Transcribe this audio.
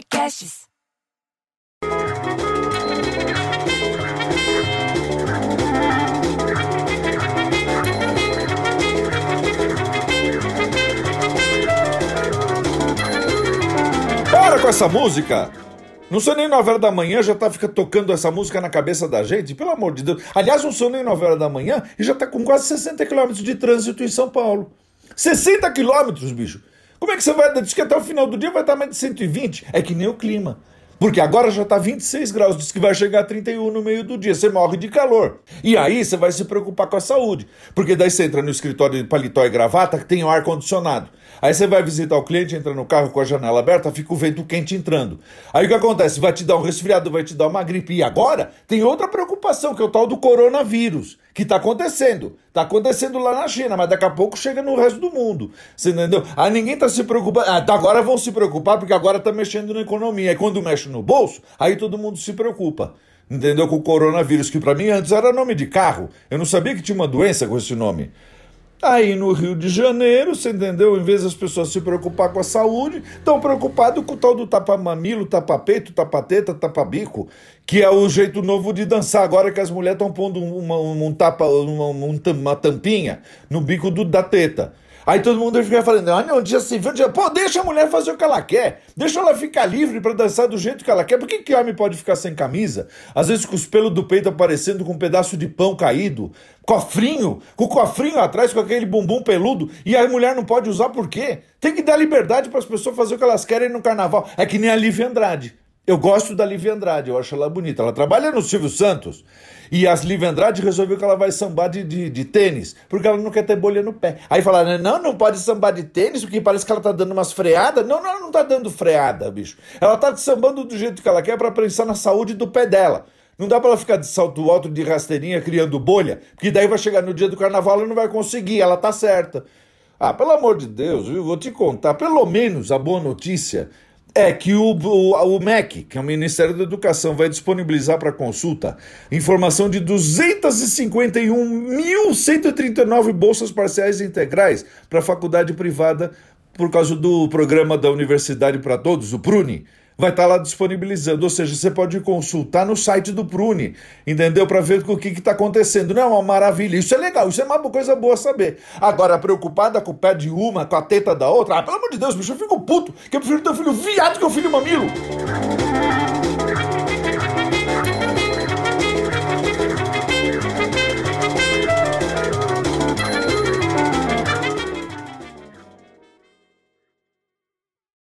Podcasts. Para com essa música! Não sou nem novela da manhã, já tá fica tocando essa música na cabeça da gente, pelo amor de Deus. Aliás, não sou nem novela da manhã e já tá com quase 60 quilômetros de trânsito em São Paulo. 60 quilômetros, bicho! Como é que você vai. Diz que até o final do dia vai estar mais de 120. É que nem o clima. Porque agora já está 26 graus, diz que vai chegar a 31 no meio do dia, você morre de calor. E aí você vai se preocupar com a saúde, porque daí você entra no escritório de paletó e gravata que tem o ar condicionado. Aí você vai visitar o cliente, entra no carro com a janela aberta, fica o vento quente entrando. Aí o que acontece? Vai te dar um resfriado, vai te dar uma gripe. E agora tem outra preocupação, que é o tal do coronavírus, que está acontecendo. Está acontecendo lá na China, mas daqui a pouco chega no resto do mundo. Você entendeu? Aí ninguém está se preocupando. Ah, agora vão se preocupar, porque agora está mexendo na economia. E quando mexe no bolso, aí todo mundo se preocupa. Entendeu? Com o coronavírus, que para mim antes era nome de carro. Eu não sabia que tinha uma doença com esse nome. Aí no Rio de Janeiro, você entendeu? Em vez das pessoas se preocupar com a saúde, estão preocupados com o tal do tapa-mamilo, tapa-peito, tapa-teta, tapa-bico, que é o jeito novo de dançar. Agora que as mulheres estão pondo uma, um tapa, uma, uma tampinha no bico do, da teta. Aí todo mundo fica falando, ah, não, dia viu, dia... pô, deixa a mulher fazer o que ela quer, deixa ela ficar livre para dançar do jeito que ela quer. Por que, que homem pode ficar sem camisa? Às vezes com os pelos do peito aparecendo com um pedaço de pão caído, cofrinho, com o cofrinho atrás, com aquele bumbum peludo, e a mulher não pode usar por quê? Tem que dar liberdade para as pessoas fazer o que elas querem no carnaval. É que nem a Lívia Andrade. Eu gosto da Lívia Andrade, eu acho ela bonita. Ela trabalha no Silvio Santos. E a Lívia Andrade resolveu que ela vai sambar de, de, de, tênis, porque ela não quer ter bolha no pé. Aí falaram, não, não pode sambar de tênis, porque parece que ela tá dando umas freadas. Não, não, ela não tá dando freada, bicho. Ela tá sambando do jeito que ela quer para pensar na saúde do pé dela. Não dá para ela ficar de salto alto, de rasteirinha, criando bolha, porque daí vai chegar no dia do carnaval e não vai conseguir, ela tá certa. Ah, pelo amor de Deus, viu? vou te contar, pelo menos a boa notícia é que o, o, o, MEC, que é o Ministério da Educação, vai disponibilizar para consulta informação de 251.139 bolsas parciais integrais para faculdade privada por causa do programa da Universidade para Todos, o PRUNE vai estar tá lá disponibilizando. Ou seja, você pode consultar no site do Prune, entendeu? Para ver o que está acontecendo. Não é uma maravilha. Isso é legal, isso é uma coisa boa saber. Agora, preocupada com o pé de uma, com a teta da outra, ah, pelo amor de Deus, bicho, eu fico puto, que eu prefiro ter um filho viado que um filho mamilo.